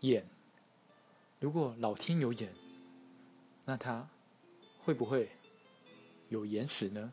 眼。如果老天有眼那他会不会有眼屎呢？